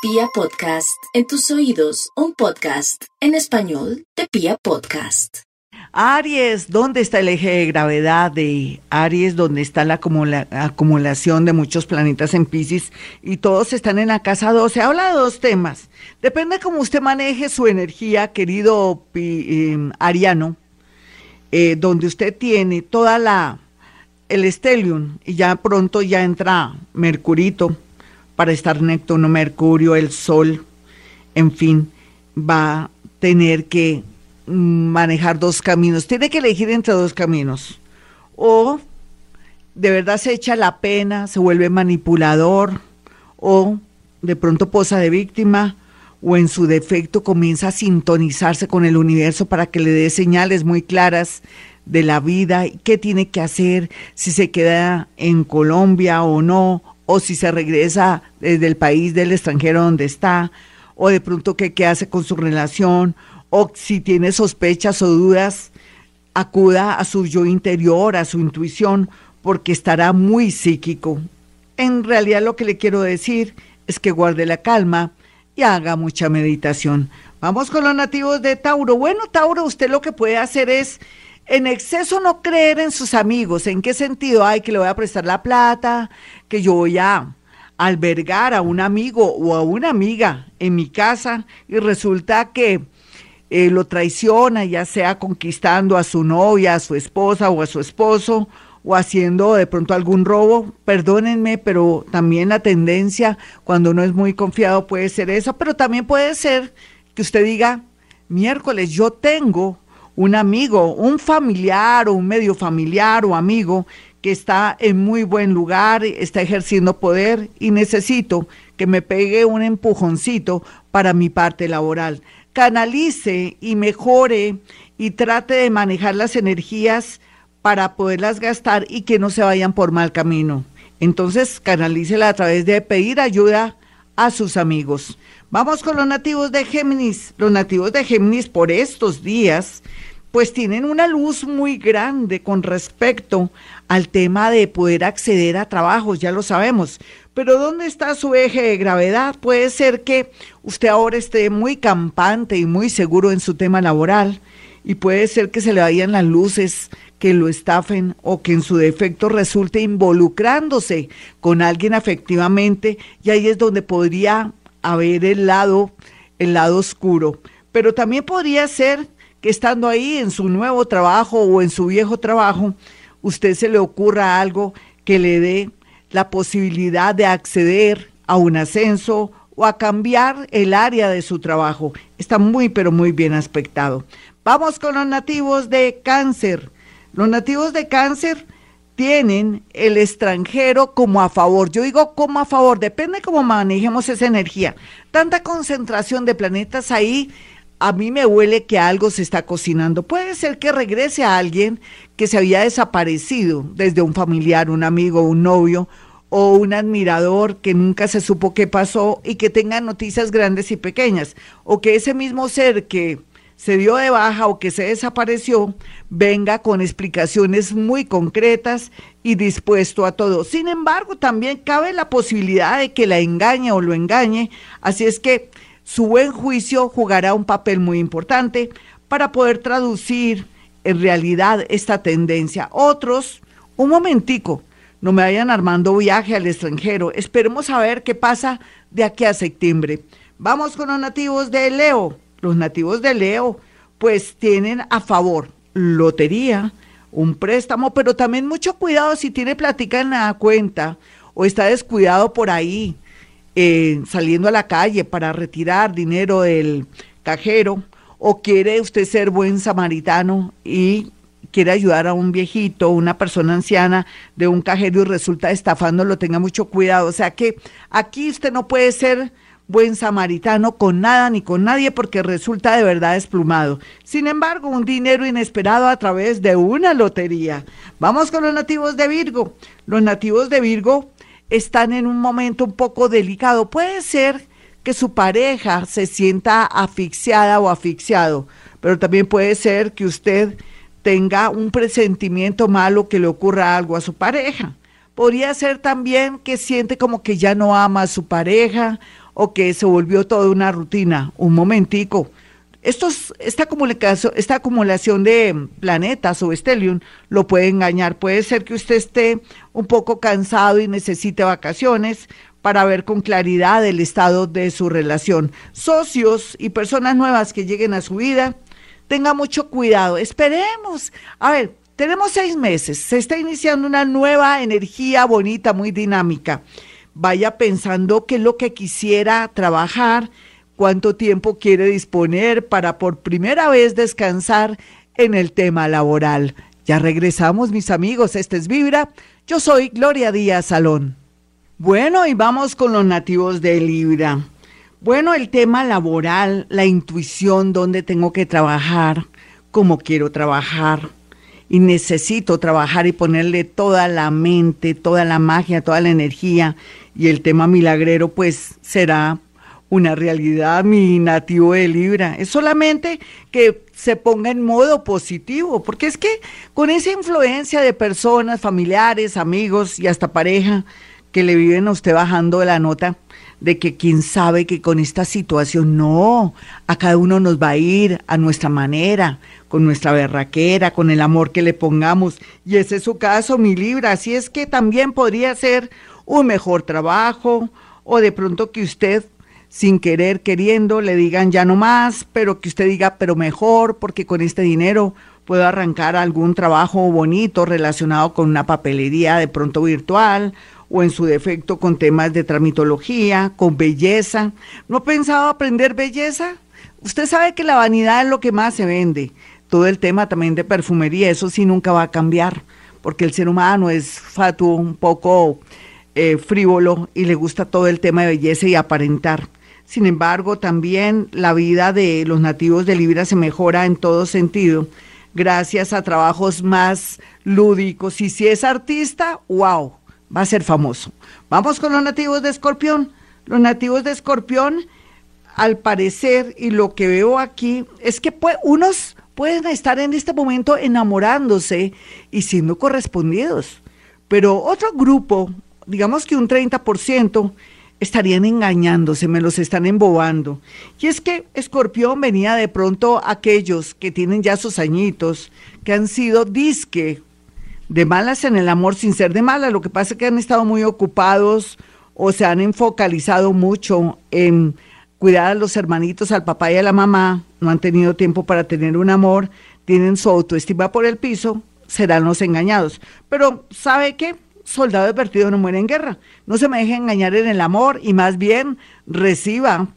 Pia Podcast, en tus oídos, un podcast en español de Pia Podcast. Aries, ¿dónde está el eje de gravedad de Aries? ¿Dónde está la acumulación de muchos planetas en Pisces? Y todos están en la casa 12. Habla de dos temas. Depende cómo usted maneje su energía, querido em, Ariano, eh, donde usted tiene toda la el estelium y ya pronto ya entra Mercurito para estar Neptuno, Mercurio, el Sol, en fin, va a tener que manejar dos caminos. Tiene que elegir entre dos caminos. O de verdad se echa la pena, se vuelve manipulador, o de pronto posa de víctima, o en su defecto comienza a sintonizarse con el universo para que le dé señales muy claras de la vida, qué tiene que hacer, si se queda en Colombia o no, o si se regresa desde el país del extranjero donde está, o de pronto qué, qué hace con su relación, o si tiene sospechas o dudas, acuda a su yo interior, a su intuición, porque estará muy psíquico. En realidad lo que le quiero decir es que guarde la calma y haga mucha meditación. Vamos con los nativos de Tauro. Bueno, Tauro, usted lo que puede hacer es en exceso no creer en sus amigos. ¿En qué sentido? Ay, que le voy a prestar la plata, que yo voy a albergar a un amigo o a una amiga en mi casa y resulta que eh, lo traiciona, ya sea conquistando a su novia, a su esposa o a su esposo o haciendo de pronto algún robo, perdónenme, pero también la tendencia cuando uno es muy confiado puede ser eso, pero también puede ser que usted diga, miércoles, yo tengo un amigo, un familiar o un medio familiar o amigo que está en muy buen lugar, está ejerciendo poder y necesito que me pegue un empujoncito para mi parte laboral. Canalice y mejore y trate de manejar las energías para poderlas gastar y que no se vayan por mal camino. Entonces, canalícela a través de pedir ayuda a sus amigos. Vamos con los nativos de Géminis. Los nativos de Géminis por estos días pues tienen una luz muy grande con respecto al tema de poder acceder a trabajos, ya lo sabemos. Pero ¿dónde está su eje de gravedad? Puede ser que usted ahora esté muy campante y muy seguro en su tema laboral y puede ser que se le vayan las luces, que lo estafen o que en su defecto resulte involucrándose con alguien afectivamente y ahí es donde podría haber el lado, el lado oscuro. Pero también podría ser que estando ahí en su nuevo trabajo o en su viejo trabajo, usted se le ocurra algo que le dé la posibilidad de acceder a un ascenso o a cambiar el área de su trabajo. Está muy, pero muy bien aspectado. Vamos con los nativos de cáncer. Los nativos de cáncer tienen el extranjero como a favor. Yo digo como a favor, depende cómo manejemos esa energía. Tanta concentración de planetas ahí a mí me huele que algo se está cocinando. Puede ser que regrese a alguien que se había desaparecido, desde un familiar, un amigo, un novio o un admirador que nunca se supo qué pasó y que tenga noticias grandes y pequeñas, o que ese mismo ser que se dio de baja o que se desapareció venga con explicaciones muy concretas y dispuesto a todo. Sin embargo, también cabe la posibilidad de que la engañe o lo engañe, así es que su buen juicio jugará un papel muy importante para poder traducir en realidad esta tendencia. Otros, un momentico, no me vayan armando viaje al extranjero. Esperemos a ver qué pasa de aquí a septiembre. Vamos con los nativos de Leo. Los nativos de Leo pues tienen a favor lotería, un préstamo, pero también mucho cuidado si tiene plática en la cuenta o está descuidado por ahí eh, saliendo a la calle para retirar dinero del cajero o quiere usted ser buen samaritano y quiere ayudar a un viejito, una persona anciana de un cajero y resulta estafándolo, tenga mucho cuidado. O sea que aquí usted no puede ser buen samaritano con nada ni con nadie porque resulta de verdad desplumado. Sin embargo, un dinero inesperado a través de una lotería. Vamos con los nativos de Virgo. Los nativos de Virgo están en un momento un poco delicado. Puede ser que su pareja se sienta asfixiada o asfixiado, pero también puede ser que usted tenga un presentimiento malo que le ocurra algo a su pareja. Podría ser también que siente como que ya no ama a su pareja o que se volvió toda una rutina. Un momentico. Estos, esta, esta acumulación de planetas o estelium lo puede engañar. Puede ser que usted esté un poco cansado y necesite vacaciones para ver con claridad el estado de su relación. Socios y personas nuevas que lleguen a su vida, tenga mucho cuidado. Esperemos. A ver, tenemos seis meses. Se está iniciando una nueva energía bonita, muy dinámica. Vaya pensando qué es lo que quisiera trabajar, cuánto tiempo quiere disponer para por primera vez descansar en el tema laboral. Ya regresamos, mis amigos. Este es Vibra. Yo soy Gloria Díaz Salón. Bueno, y vamos con los nativos de Libra. Bueno, el tema laboral, la intuición, dónde tengo que trabajar, cómo quiero trabajar. Y necesito trabajar y ponerle toda la mente, toda la magia, toda la energía. Y el tema milagrero, pues será una realidad, mi nativo de Libra. Es solamente que se ponga en modo positivo, porque es que con esa influencia de personas, familiares, amigos y hasta pareja, que le viven a usted bajando la nota de que quién sabe que con esta situación no, a cada uno nos va a ir a nuestra manera, con nuestra berraquera, con el amor que le pongamos. Y ese es su caso, mi Libra. Así es que también podría ser un mejor trabajo o de pronto que usted sin querer, queriendo, le digan ya no más, pero que usted diga, pero mejor, porque con este dinero puedo arrancar algún trabajo bonito relacionado con una papelería de pronto virtual o en su defecto con temas de tramitología, con belleza. ¿No ha pensado aprender belleza? Usted sabe que la vanidad es lo que más se vende. Todo el tema también de perfumería, eso sí nunca va a cambiar, porque el ser humano es fatuo, un poco eh, frívolo y le gusta todo el tema de belleza y aparentar. Sin embargo, también la vida de los nativos de Libra se mejora en todo sentido gracias a trabajos más lúdicos. Y si es artista, wow, va a ser famoso. Vamos con los nativos de Escorpión. Los nativos de Escorpión, al parecer, y lo que veo aquí, es que unos pueden estar en este momento enamorándose y siendo correspondidos. Pero otro grupo, digamos que un 30%, estarían engañándose, me los están embobando. Y es que Escorpión venía de pronto aquellos que tienen ya sus añitos, que han sido disque de malas en el amor sin ser de malas. Lo que pasa es que han estado muy ocupados o se han enfocalizado mucho en cuidar a los hermanitos, al papá y a la mamá, no han tenido tiempo para tener un amor, tienen su autoestima por el piso, serán los engañados. Pero, ¿sabe qué? Soldado advertido no muere en guerra. No se me deje engañar en el amor y más bien reciba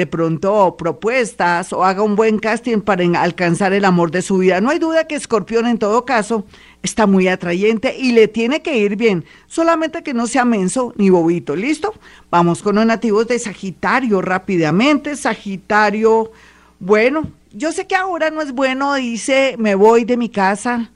de pronto propuestas o haga un buen casting para alcanzar el amor de su vida. No hay duda que Escorpión en todo caso está muy atrayente y le tiene que ir bien, solamente que no sea menso ni bobito. ¿Listo? Vamos con los nativos de Sagitario rápidamente. Sagitario, bueno, yo sé que ahora no es bueno, dice, me voy de mi casa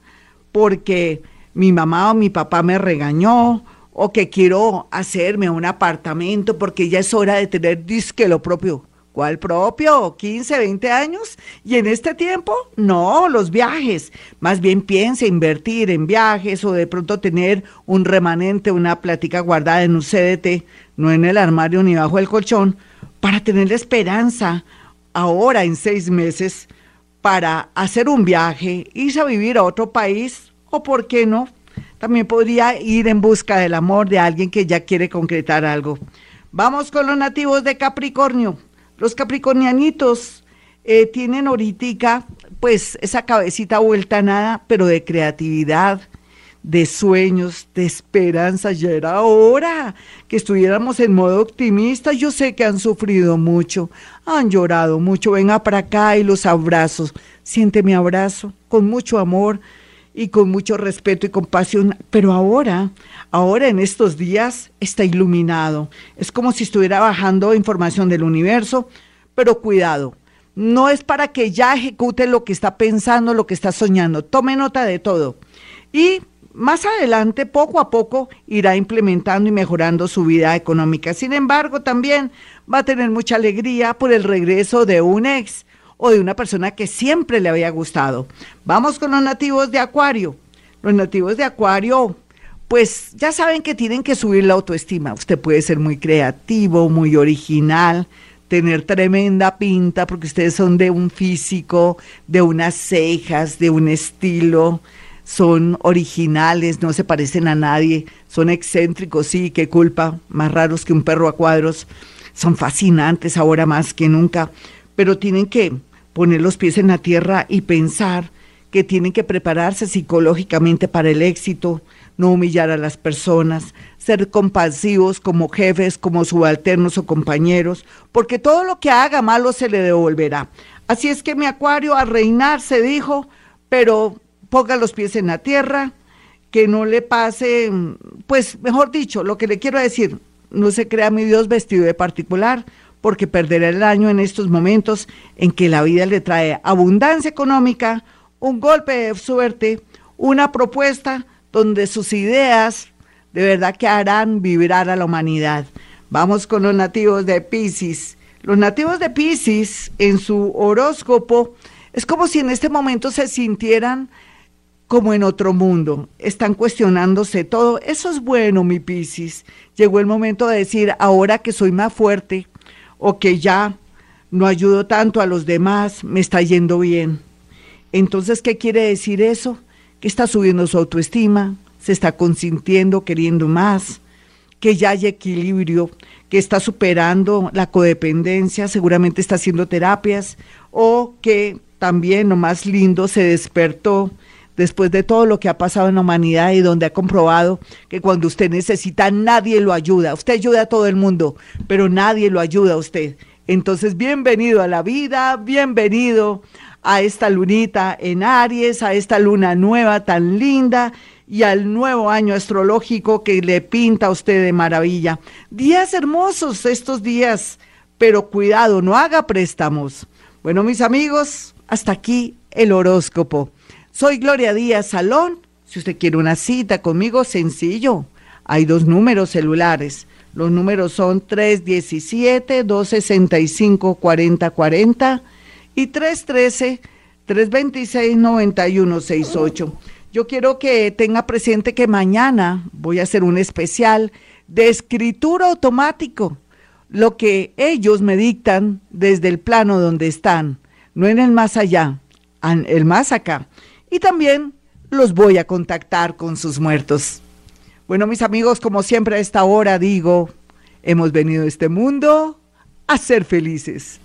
porque mi mamá o mi papá me regañó o que quiero hacerme un apartamento porque ya es hora de tener disque lo propio. ¿Cuál propio? ¿15, 20 años? Y en este tiempo, no, los viajes. Más bien piense invertir en viajes o de pronto tener un remanente, una plática guardada en un CDT, no en el armario ni bajo el colchón, para tener la esperanza ahora en seis meses para hacer un viaje, irse a vivir a otro país o, ¿por qué no? También podría ir en busca del amor de alguien que ya quiere concretar algo. Vamos con los nativos de Capricornio. Los capricornianitos eh, tienen ahorita, pues, esa cabecita vuelta a nada, pero de creatividad, de sueños, de esperanza. Ya era hora que estuviéramos en modo optimista. Yo sé que han sufrido mucho, han llorado mucho. Venga para acá y los abrazos. Siente mi abrazo con mucho amor y con mucho respeto y compasión, pero ahora, ahora en estos días está iluminado. Es como si estuviera bajando información del universo, pero cuidado, no es para que ya ejecute lo que está pensando, lo que está soñando. Tome nota de todo. Y más adelante, poco a poco, irá implementando y mejorando su vida económica. Sin embargo, también va a tener mucha alegría por el regreso de un ex o de una persona que siempre le había gustado. Vamos con los nativos de Acuario. Los nativos de Acuario pues ya saben que tienen que subir la autoestima. Usted puede ser muy creativo, muy original, tener tremenda pinta, porque ustedes son de un físico, de unas cejas, de un estilo, son originales, no se parecen a nadie, son excéntricos, sí, qué culpa, más raros que un perro a cuadros, son fascinantes ahora más que nunca, pero tienen que poner los pies en la tierra y pensar que tienen que prepararse psicológicamente para el éxito, no humillar a las personas, ser compasivos como jefes, como subalternos o compañeros, porque todo lo que haga malo se le devolverá. Así es que mi acuario a reinar se dijo, pero ponga los pies en la tierra, que no le pase, pues mejor dicho, lo que le quiero decir, no se crea mi Dios vestido de particular, porque perderá el año en estos momentos en que la vida le trae abundancia económica, un golpe de suerte, una propuesta donde sus ideas de verdad que harán vibrar a la humanidad. Vamos con los nativos de Pisces. Los nativos de Pisces en su horóscopo es como si en este momento se sintieran como en otro mundo. Están cuestionándose todo. Eso es bueno, mi Pisces. Llegó el momento de decir, ahora que soy más fuerte o que ya no ayudo tanto a los demás, me está yendo bien. Entonces, ¿qué quiere decir eso? que está subiendo su autoestima, se está consintiendo, queriendo más, que ya hay equilibrio, que está superando la codependencia, seguramente está haciendo terapias, o que también, lo más lindo, se despertó después de todo lo que ha pasado en la humanidad y donde ha comprobado que cuando usted necesita nadie lo ayuda. Usted ayuda a todo el mundo, pero nadie lo ayuda a usted. Entonces, bienvenido a la vida, bienvenido a esta lunita en Aries, a esta luna nueva tan linda y al nuevo año astrológico que le pinta a usted de maravilla. Días hermosos estos días, pero cuidado, no haga préstamos. Bueno, mis amigos, hasta aquí el horóscopo. Soy Gloria Díaz Salón. Si usted quiere una cita conmigo, sencillo. Hay dos números celulares. Los números son 317-265-4040 y 313-326-9168. Yo quiero que tenga presente que mañana voy a hacer un especial de escritura automático, lo que ellos me dictan desde el plano donde están, no en el más allá, en el más acá. Y también los voy a contactar con sus muertos. Bueno, mis amigos, como siempre a esta hora digo, hemos venido a este mundo a ser felices.